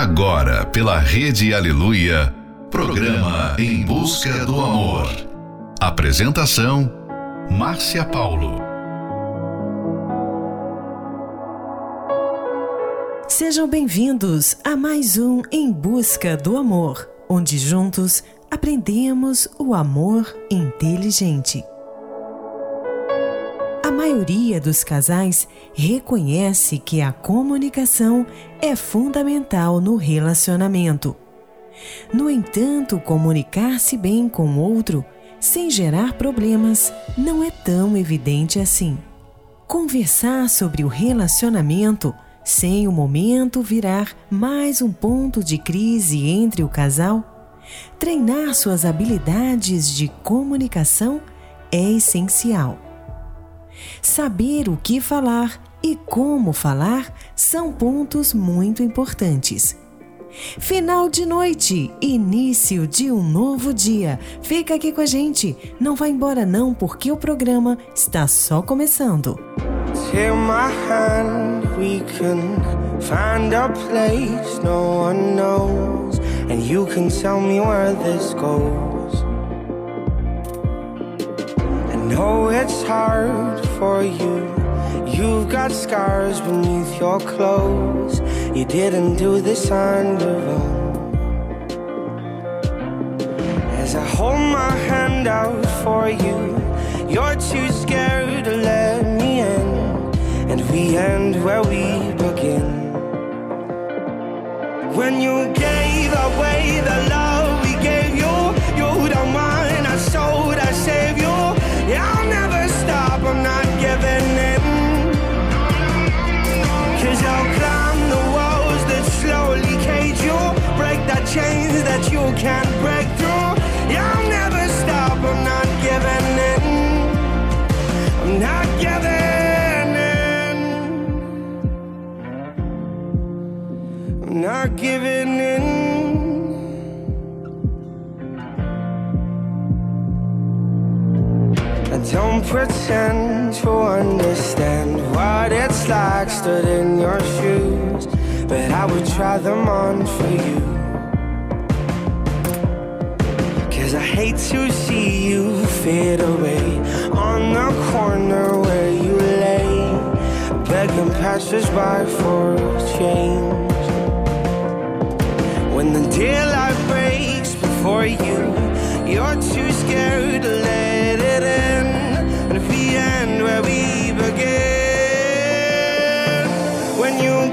Agora, pela Rede Aleluia, programa Em Busca do Amor. Apresentação: Márcia Paulo. Sejam bem-vindos a mais um Em Busca do Amor, onde juntos aprendemos o amor inteligente. Maioria dos casais reconhece que a comunicação é fundamental no relacionamento. No entanto, comunicar-se bem com o outro sem gerar problemas não é tão evidente assim. Conversar sobre o relacionamento sem o momento virar mais um ponto de crise entre o casal, treinar suas habilidades de comunicação é essencial. Saber o que falar e como falar são pontos muito importantes. Final de noite, início de um novo dia. Fica aqui com a gente. Não vá embora não, porque o programa está só começando. Take my hand, we can find a place no one knows, and you can tell me where this goes. Know it's hard for you. You've got scars beneath your clothes. You didn't do this on your own. As I hold my hand out for you, you're too scared to let me in. And we end where we begin. When you gave away the love giving in. Don't pretend to understand what it's like stood in your shoes, but I would try them on for you. Cause I hate to see you fade away on the corner where you lay, begging passersby for change. When the daylight breaks before you, you're too scared to let it in And if the end where we begin. When you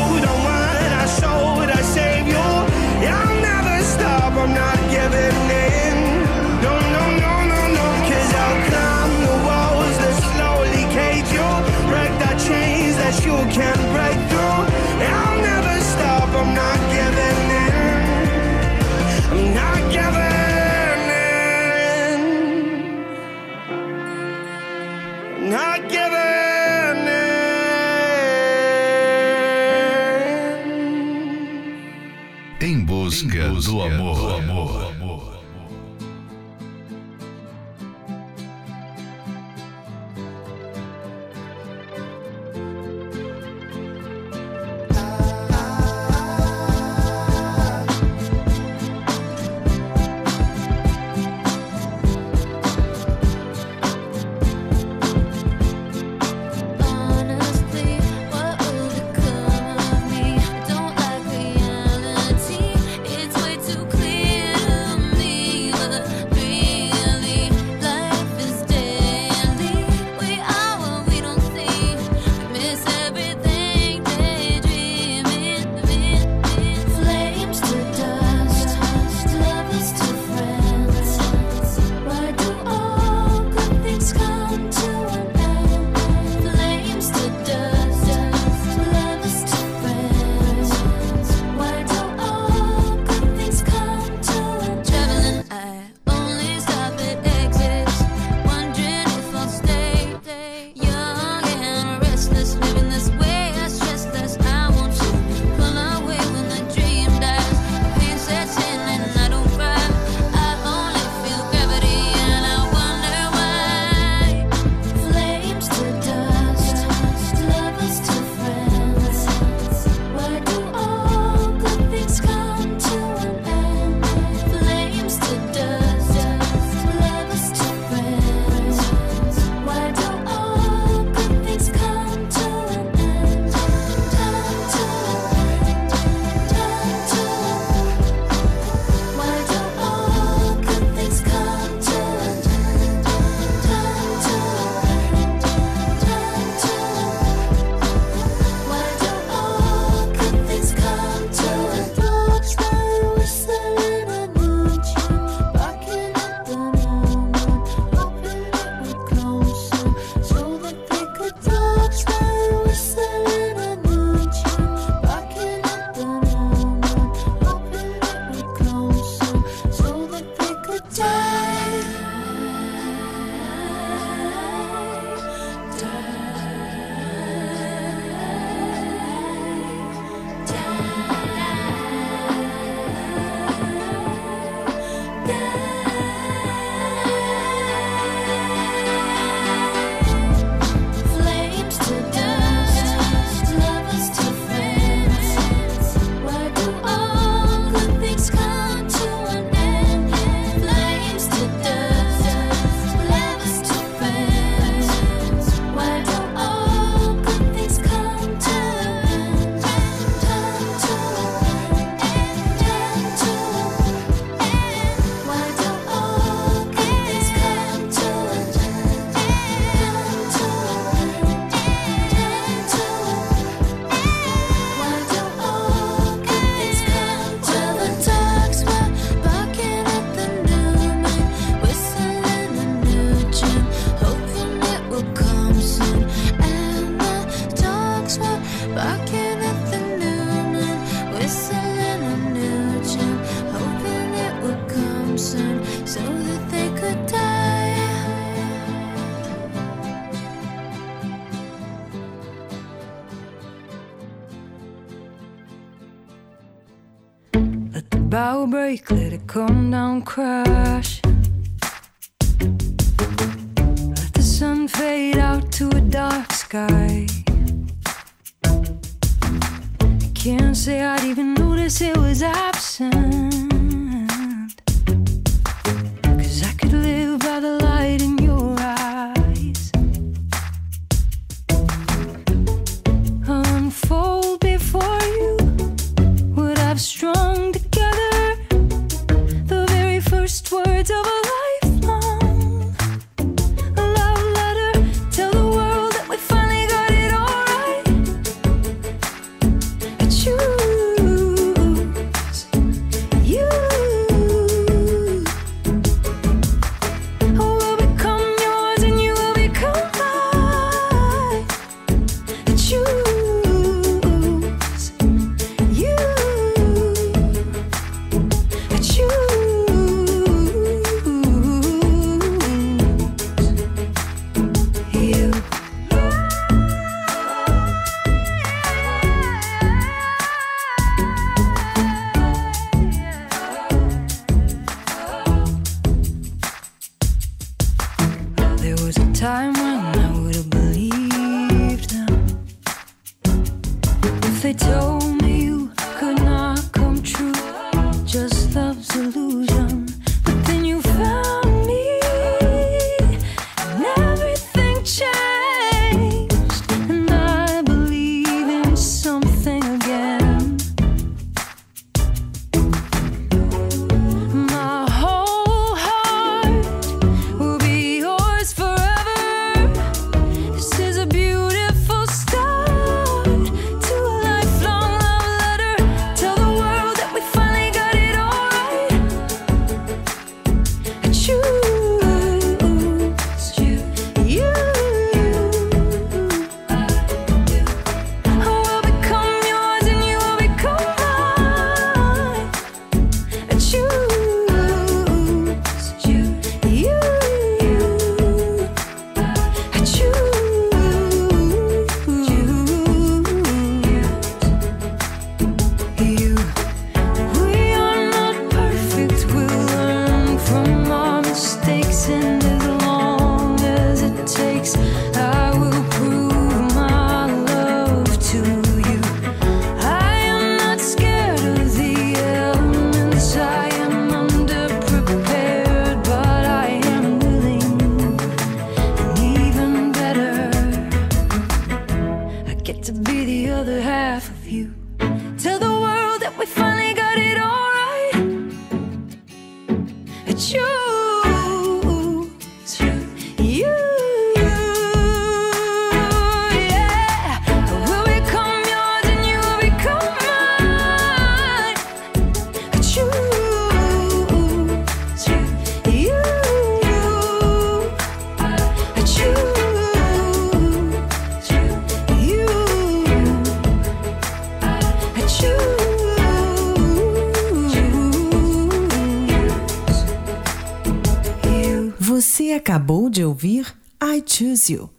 I'm not giving in. No, no, no, no, no. Cause I'll climb the walls that slowly cage you. Break the chains that you can't Do amor. Do amor.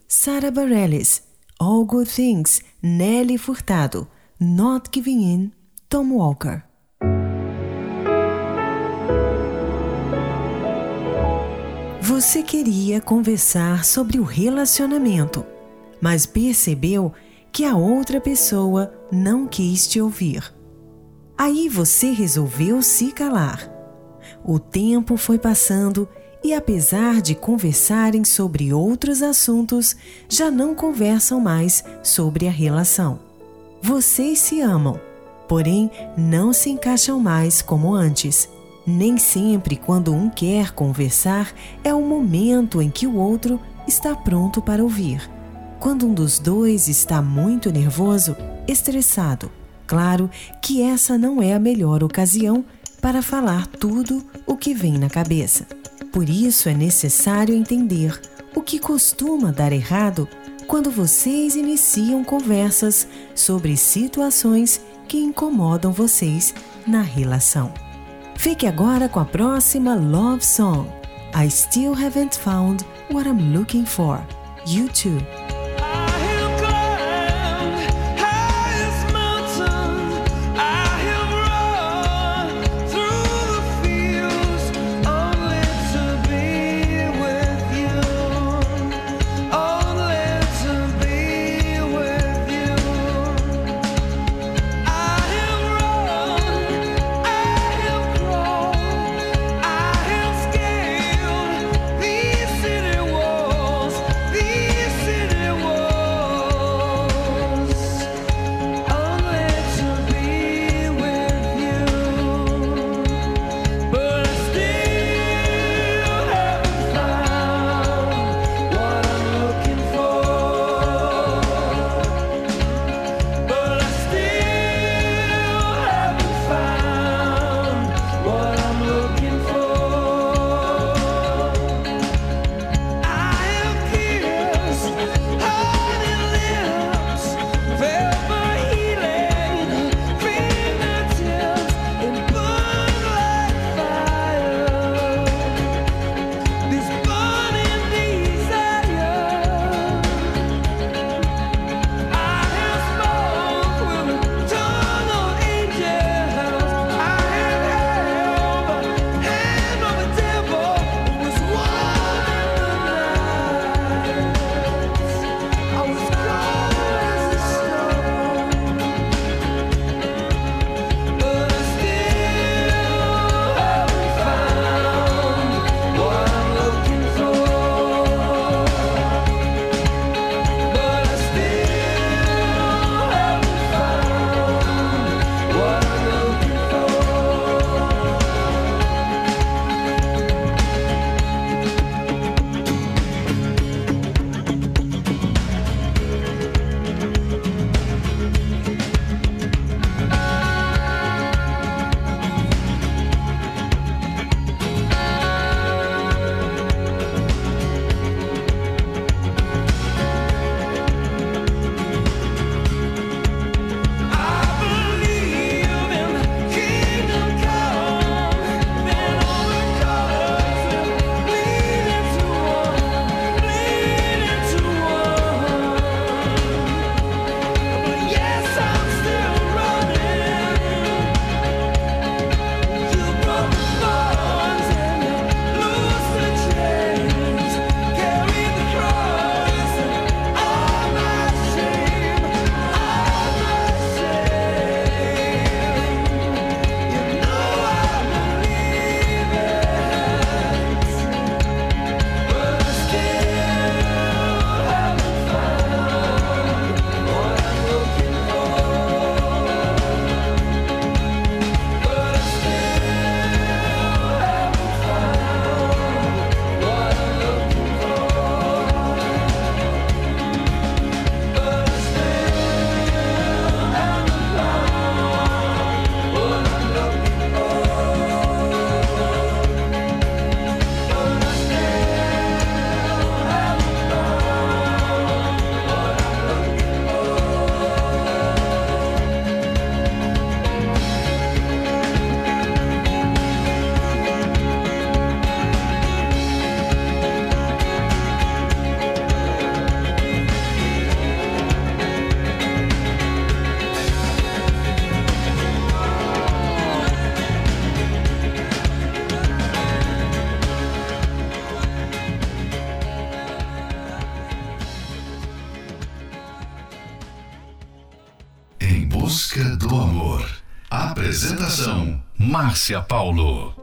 Sarah Bareilles, All Good Things, Nelly Furtado, Not Giving In, Tom Walker. Você queria conversar sobre o relacionamento, mas percebeu que a outra pessoa não quis te ouvir. Aí você resolveu se calar. O tempo foi passando e, apesar de conversarem sobre outros assuntos, já não conversam mais sobre a relação. Vocês se amam, porém não se encaixam mais como antes. Nem sempre, quando um quer conversar, é o momento em que o outro está pronto para ouvir. Quando um dos dois está muito nervoso, estressado, claro que essa não é a melhor ocasião para falar tudo o que vem na cabeça. Por isso é necessário entender o que costuma dar errado quando vocês iniciam conversas sobre situações que incomodam vocês na relação. Fique agora com a próxima Love Song. I Still Haven't Found What I'm Looking For. You too. Márcia Paulo.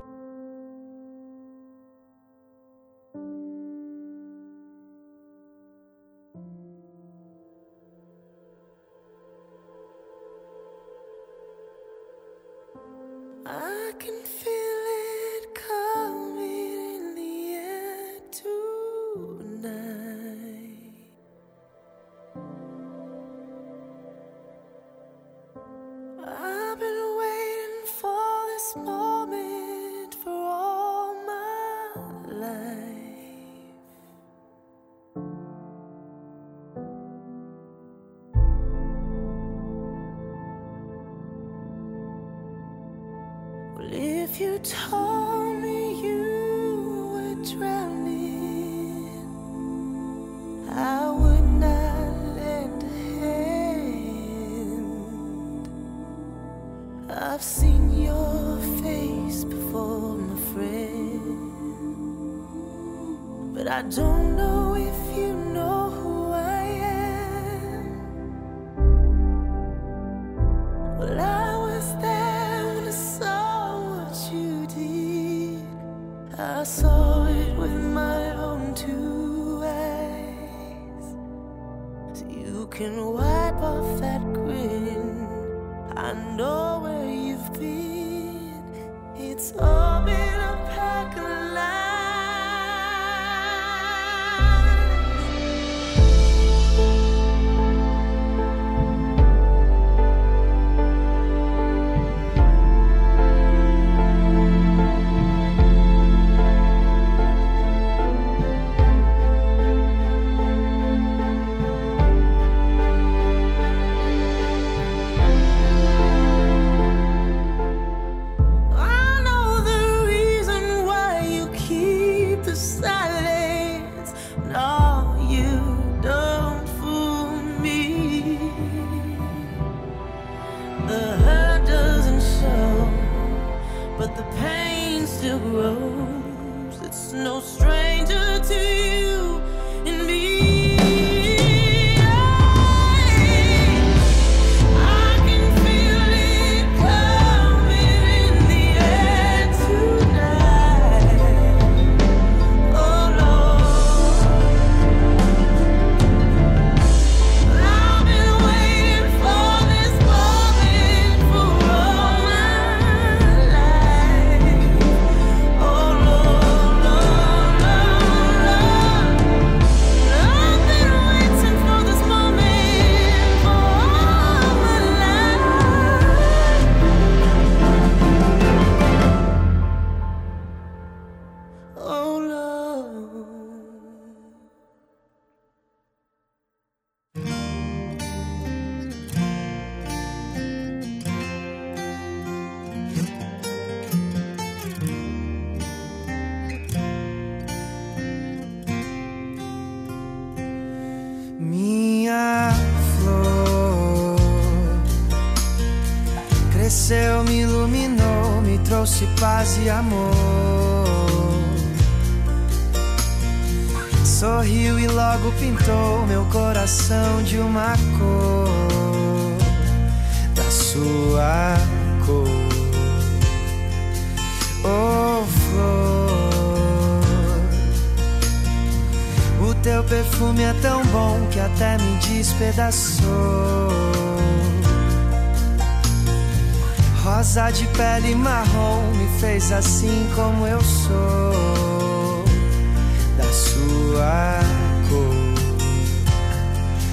I saw it with my own two eyes. So you can wipe off that grin. I know trouxe paz e amor. Sorriu e logo pintou meu coração de uma cor da sua cor. Oh, flor. O teu perfume é tão bom que até me despedaçou. Rosa de pele marrom me fez assim como eu sou, da sua cor.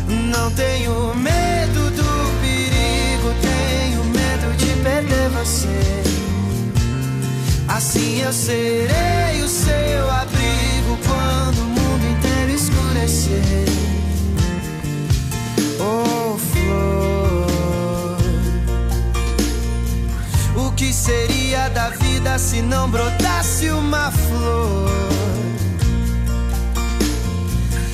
Não tenho medo do perigo, tenho medo de perder você. Assim eu serei o seu abrigo quando o mundo inteiro escurecer. Oh, seria da vida se não brotasse uma flor?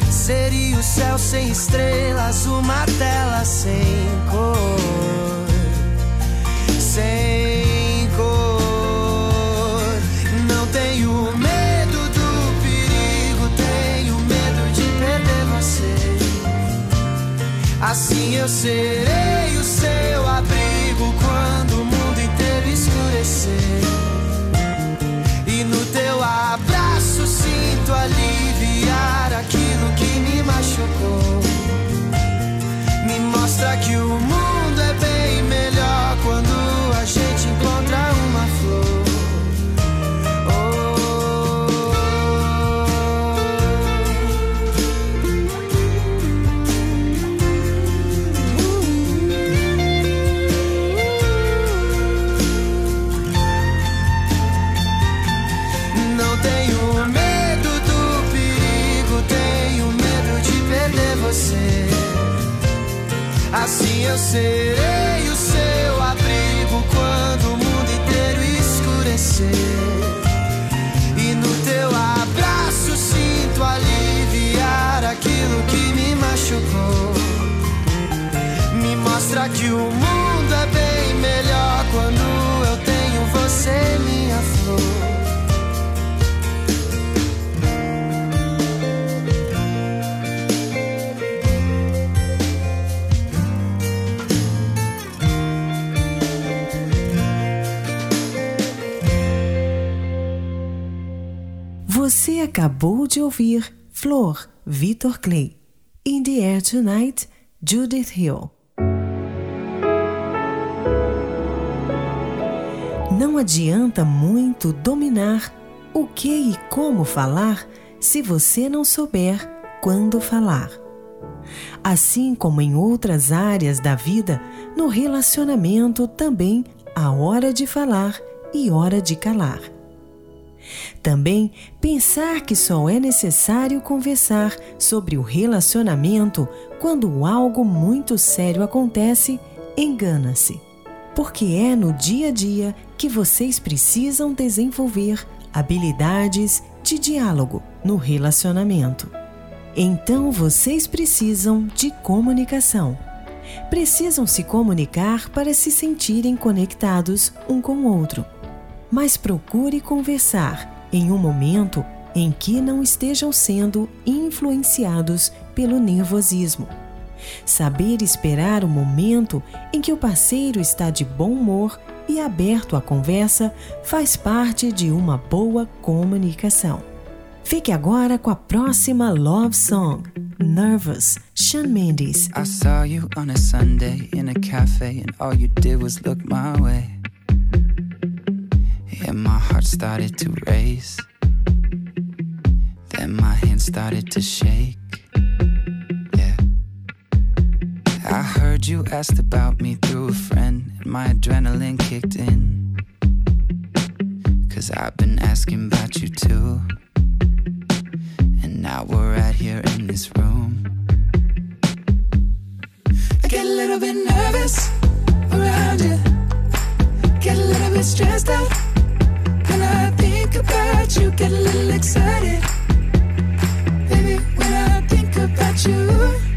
Seria o céu sem estrelas, uma tela sem cor, sem cor. Não tenho medo do perigo, tenho medo de perder você. Assim eu serei acabou de ouvir Flor, Vitor Clay. In the Air Tonight, Judith Hill. Não adianta muito dominar o que e como falar se você não souber quando falar. Assim como em outras áreas da vida, no relacionamento também há hora de falar e hora de calar. Também pensar que só é necessário conversar sobre o relacionamento quando algo muito sério acontece, engana-se. Porque é no dia a dia que vocês precisam desenvolver habilidades de diálogo no relacionamento. Então vocês precisam de comunicação. Precisam se comunicar para se sentirem conectados um com o outro mas procure conversar em um momento em que não estejam sendo influenciados pelo nervosismo. Saber esperar o momento em que o parceiro está de bom humor e aberto à conversa faz parte de uma boa comunicação. Fique agora com a próxima Love Song, Nervous, Shawn Mendes. I saw you on a Sunday in a cafe, and all you did was look my way. And my heart started to race. Then my hands started to shake. Yeah. I heard you asked about me through a friend, and my adrenaline kicked in. Cause I've been asking about you too. And now we're right here in this room. I get a little bit nervous around you. Get a little bit stressed out when I think about you. Get a little excited, baby. When I think about you,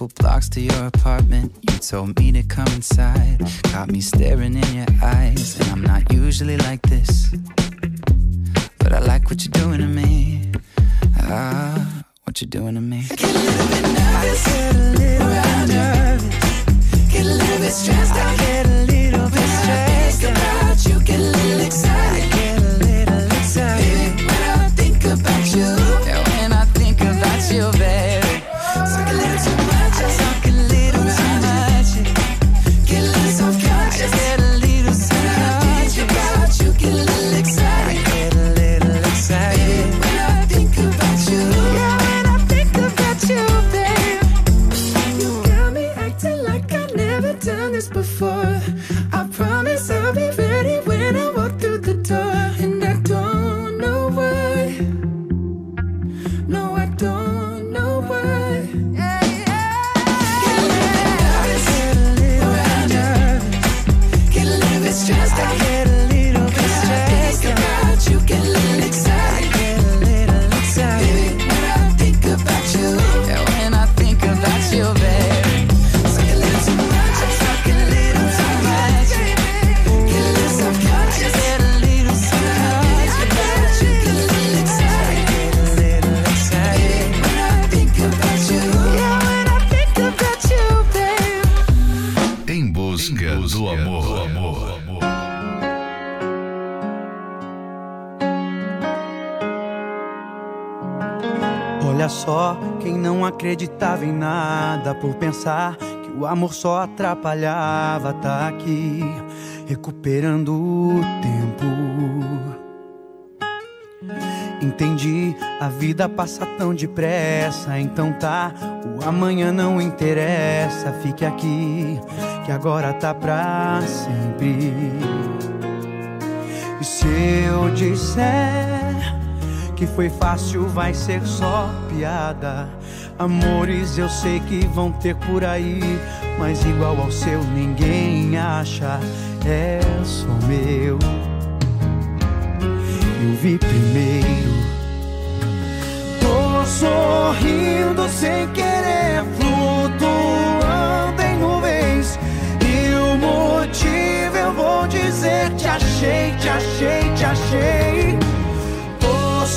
couple blocks to your apartment. You told me to come inside, caught me staring in your eyes. And I'm not usually like this, but I like what you're doing to me. Ah, what you're doing to me. I get a little bit nervous, I get a little bit nervous, get a little bit stressed out, I get a little bit stressed out. about you, get a little excited, pensar que o amor só atrapalhava, tá aqui recuperando o tempo. Entendi, a vida passa tão depressa. Então tá, o amanhã não interessa. Fique aqui, que agora tá pra sempre. E se eu disser que foi fácil, vai ser só piada. Amores eu sei que vão ter por aí, mas igual ao seu ninguém acha. É só meu. Eu vi primeiro. Tô sorrindo sem querer, flutuando em nuvens. E o motivo eu vou dizer: te achei, te achei, te achei.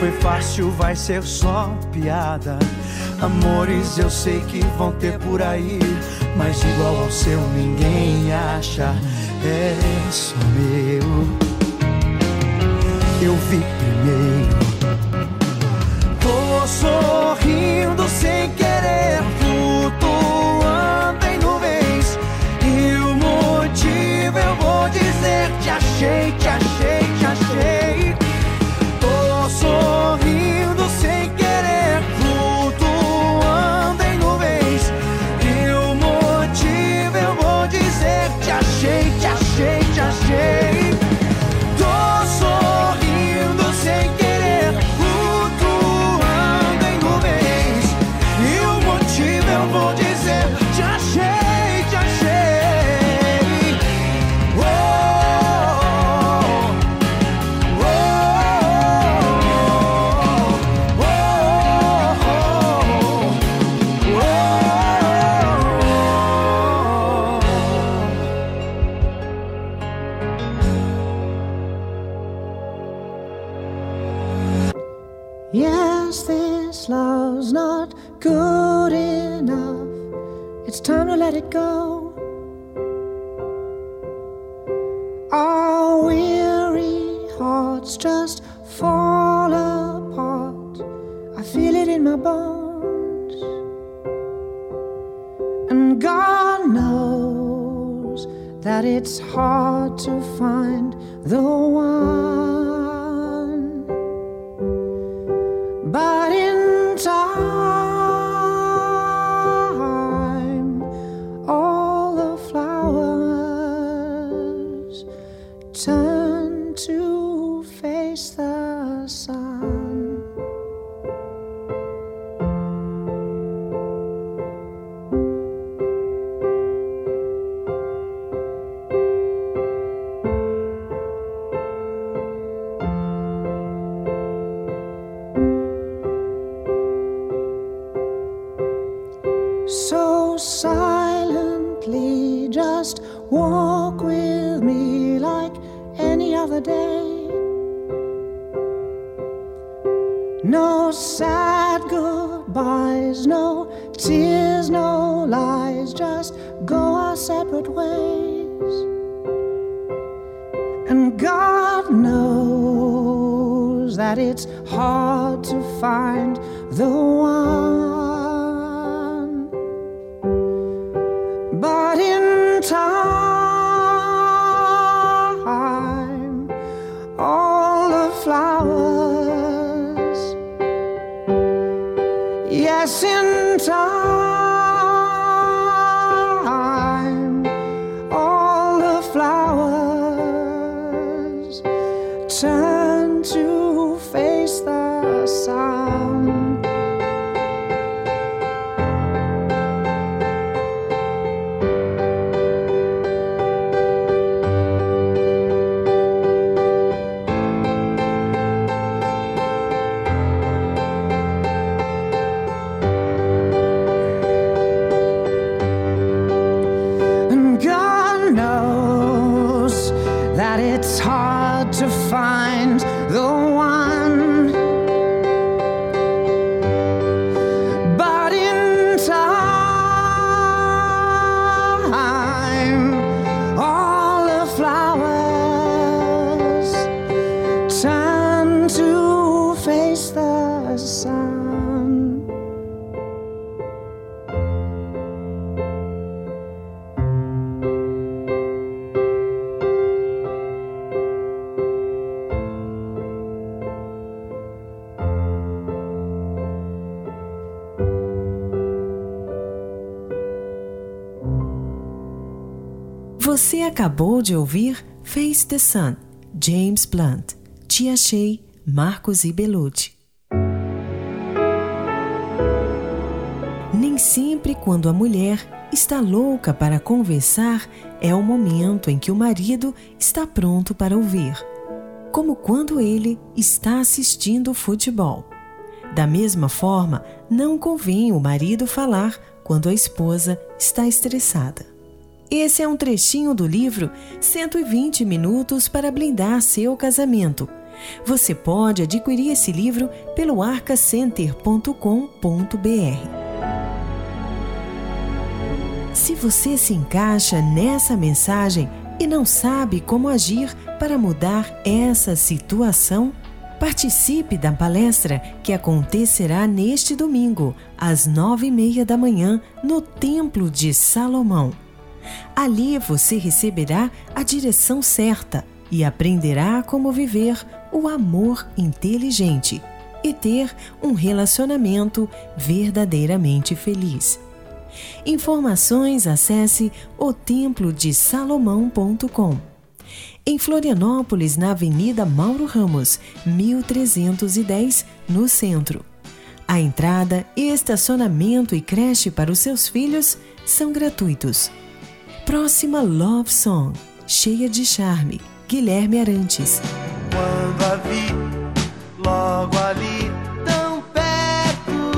Foi fácil, vai ser só piada. Amores eu sei que vão ter por aí, mas igual ao seu ninguém acha. É só meu. Eu vi primeiro. Tô sorrindo sem querer, flutuando em nuvens. E o motivo eu vou dizer: te achei, te achei, te achei. Day. No sad goodbyes, no tears, no lies, just go our separate ways. And God knows that it's hard to find the one. Você acabou de ouvir Face the Sun, James Blunt, Te Achei, Marcos e Belucci. Nem sempre quando a mulher está louca para conversar é o momento em que o marido está pronto para ouvir, como quando ele está assistindo futebol. Da mesma forma, não convém o marido falar quando a esposa está estressada. Esse é um trechinho do livro 120 Minutos para Blindar Seu Casamento. Você pode adquirir esse livro pelo arcacenter.com.br. Se você se encaixa nessa mensagem e não sabe como agir para mudar essa situação, participe da palestra que acontecerá neste domingo, às nove e meia da manhã, no Templo de Salomão. Ali você receberá a direção certa e aprenderá como viver o amor inteligente e ter um relacionamento verdadeiramente feliz. Informações acesse otemplodesalomão.com. Em Florianópolis, na Avenida Mauro Ramos, 1310, no centro. A entrada, estacionamento e creche para os seus filhos são gratuitos. Próxima Love Song, cheia de charme, Guilherme Arantes. Quando a vi logo ali, tão perto,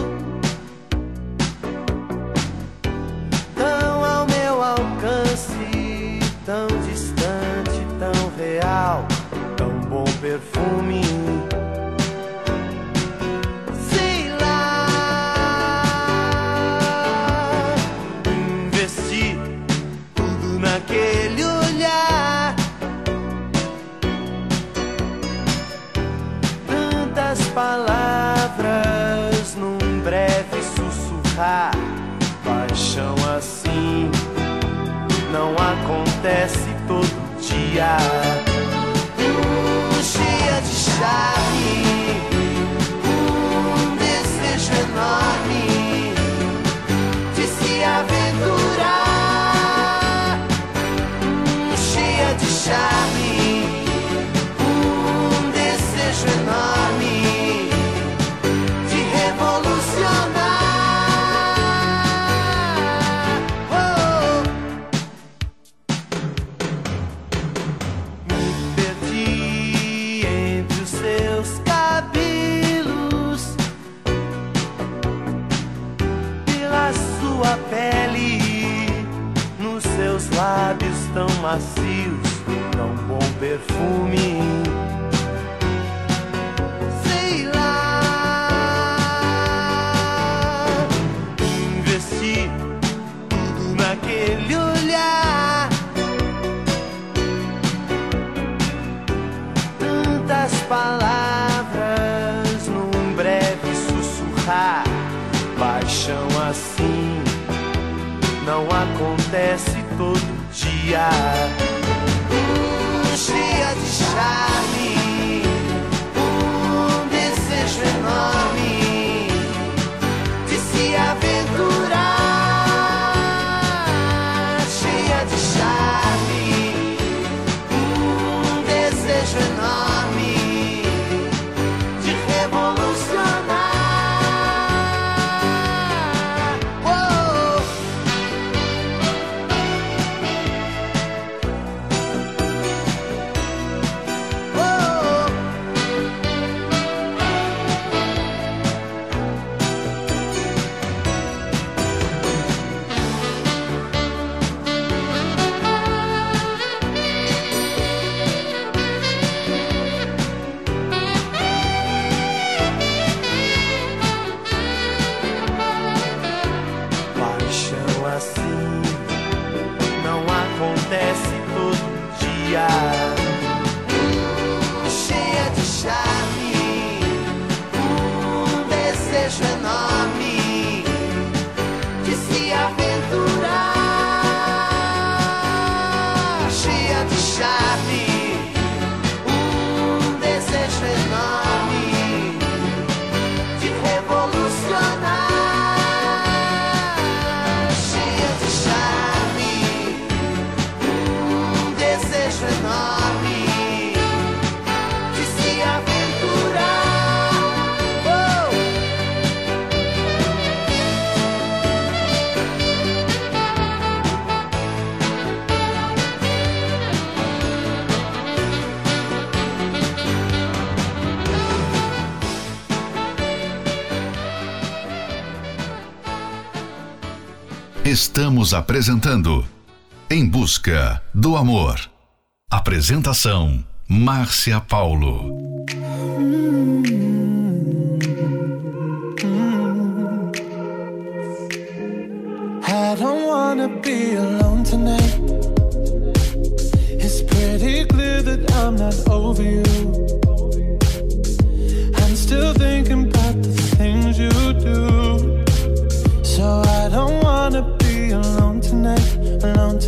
tão ao meu alcance, tão distante, tão real, tão bom perfume. Acontece todo dia. Macios, tão bom perfume. Sei lá, investi tudo naquele olhar. Tantas palavras num breve sussurrar. Paixão assim não acontece todo dia. Hum, cheia de charme, um desejo enorme de se aventurar. Estamos apresentando Em Busca do Amor. Apresentação Márcia Paulo. I don't wanna be alone tonight. It's pretty clear that I'm not over you. I'm still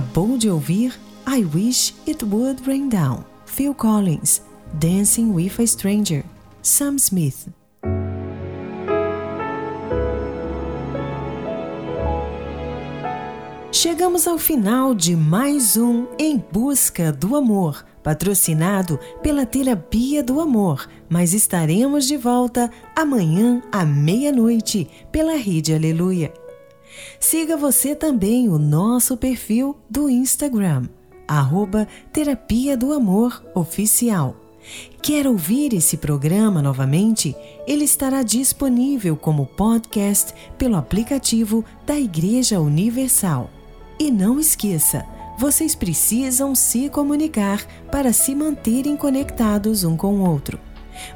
Acabou de ouvir I Wish It Would Rain Down, Phil Collins, Dancing with a Stranger, Sam Smith. Chegamos ao final de mais um Em Busca do Amor, patrocinado pela Terapia do Amor, mas estaremos de volta amanhã à meia-noite pela Rede Aleluia. Siga você também o nosso perfil do Instagram, arroba Terapia do Amor Oficial. Quer ouvir esse programa novamente? Ele estará disponível como podcast pelo aplicativo da Igreja Universal. E não esqueça, vocês precisam se comunicar para se manterem conectados um com o outro.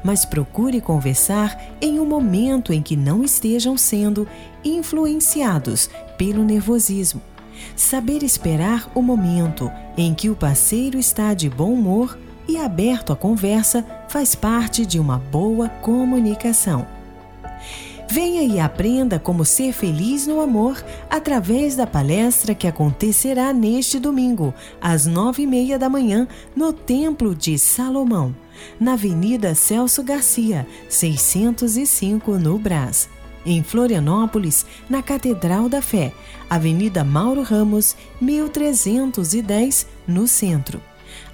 Mas procure conversar em um momento em que não estejam sendo influenciados pelo nervosismo. Saber esperar o momento em que o parceiro está de bom humor e aberto à conversa faz parte de uma boa comunicação. Venha e aprenda como ser feliz no amor através da palestra que acontecerá neste domingo, às nove e meia da manhã, no Templo de Salomão, na Avenida Celso Garcia, 605, no Brás. Em Florianópolis, na Catedral da Fé, Avenida Mauro Ramos, 1310, no centro.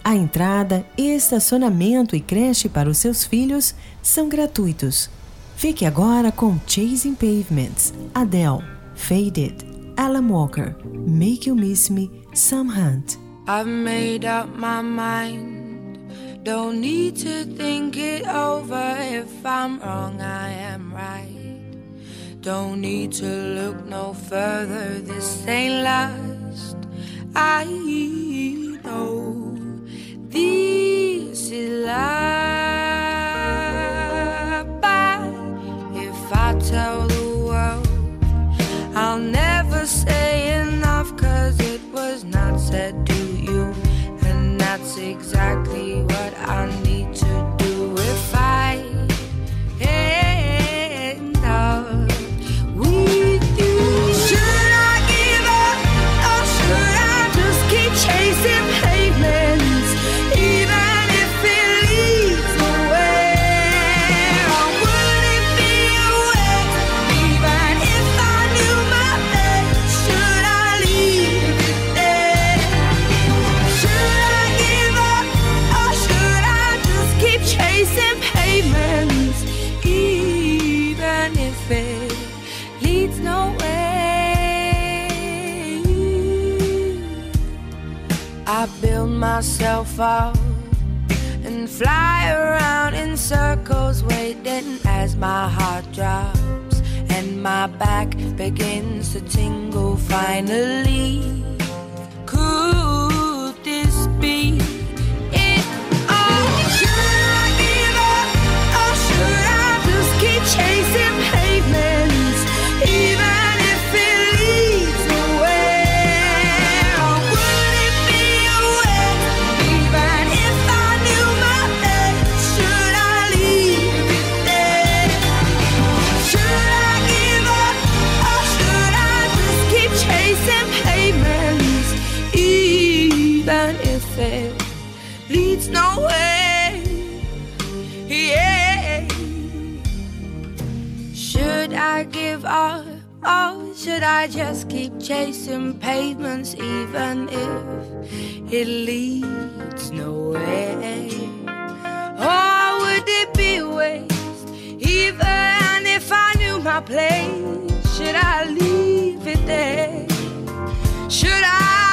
A entrada, estacionamento e creche para os seus filhos são gratuitos. Fique agora com Chasing Pavements, Adele, Faded, Alan Walker, Make You Miss Me, Sam Hunt. I've made up my mind. Don't need to think it over. If I'm wrong, I am right. Don't need to look no further. This ain't last. I know this is life. But if I tell the world, I'll never say enough. Cause it was not said to you. And that's exactly what I need myself up and fly around in circles, waiting as my heart drops and my back begins to tingle. Finally, could this be I just keep chasing pavements, even if it leads nowhere? Or would it be waste, even if I knew my place? Should I leave it there? Should I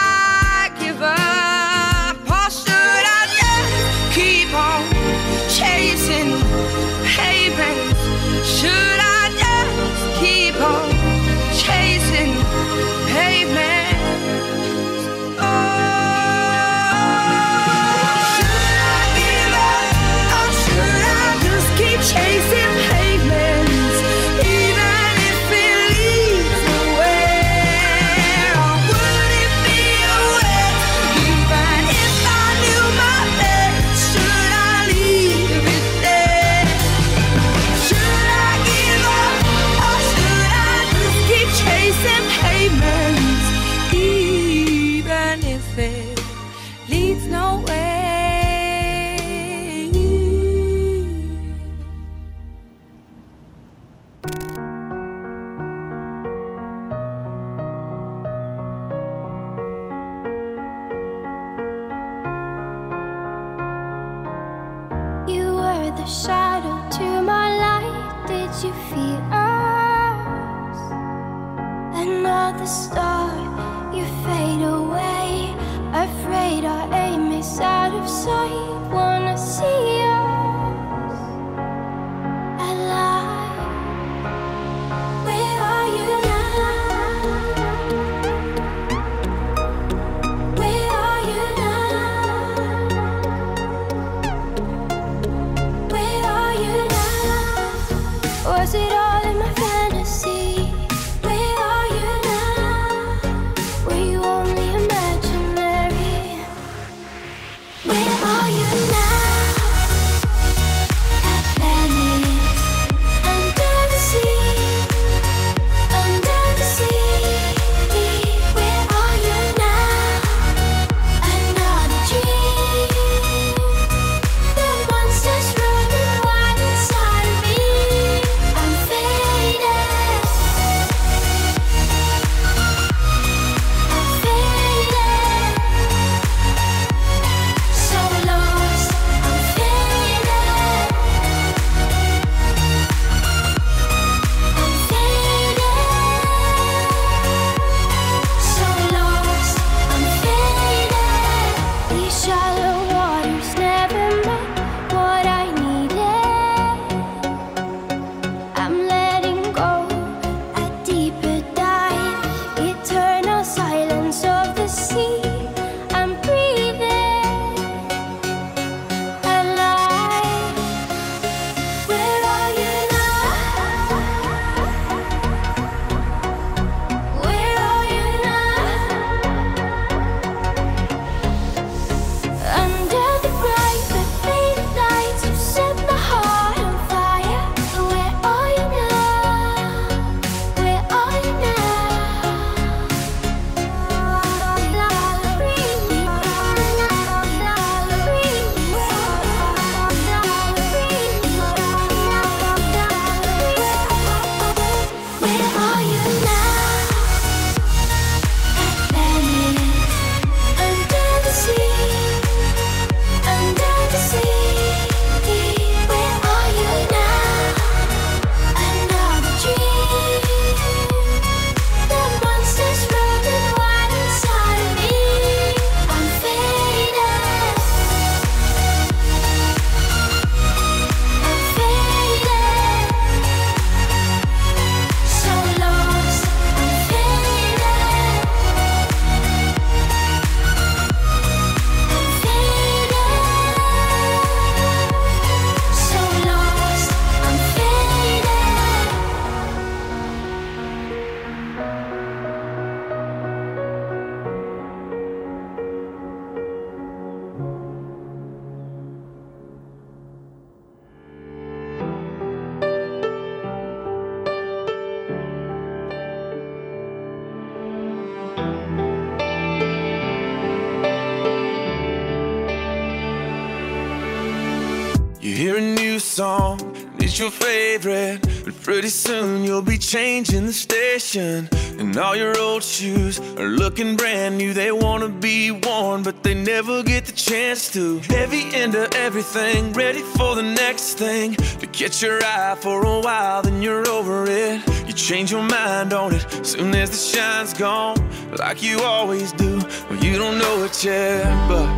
song, and it's your favorite. But pretty soon you'll be changing the station. And all your old shoes are looking brand new. They wanna be worn, but they never get the chance to. Heavy into everything, ready for the next thing. To catch your eye for a while, then you're over it. You change your mind on it soon as the shine's gone. Like you always do, well, you don't know it yet, but.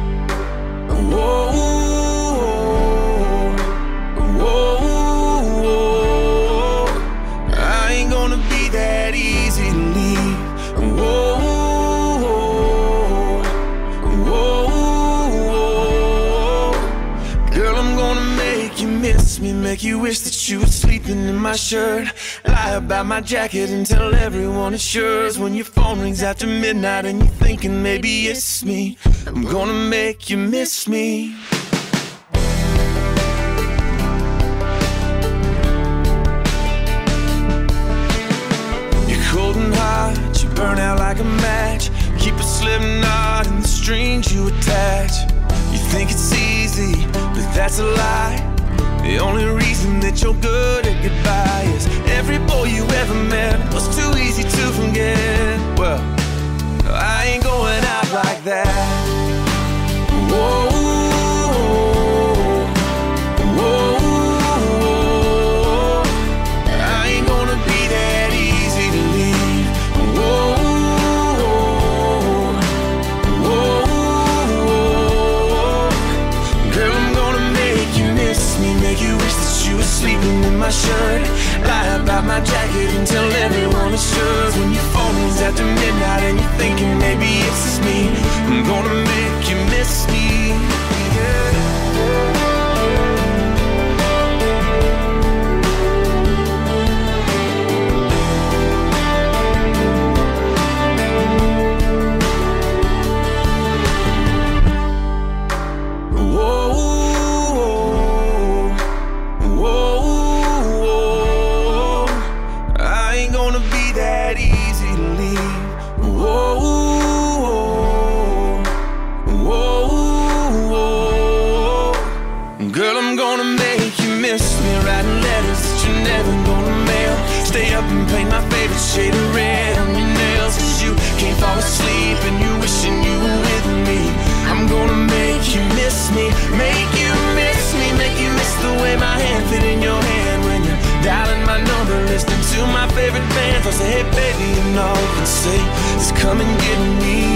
Whoa, whoa, I ain't gonna be that easy to leave. Whoa, whoa, girl, I'm gonna make you miss me, make you wish that you were sleeping in my shirt. Lie about my jacket and tell everyone it's yours. When your phone rings after midnight and you're thinking maybe it's me, I'm gonna make you miss me. Burn out like a match. Keep a slip knot in the strings you attach. You think it's easy, but that's a lie. The only reason that you're good at goodbye is every boy you ever met was too easy to forget. Well, I ain't going out like that. Whoa, anything you think if I say, hey baby, you know, and say, it's coming get me.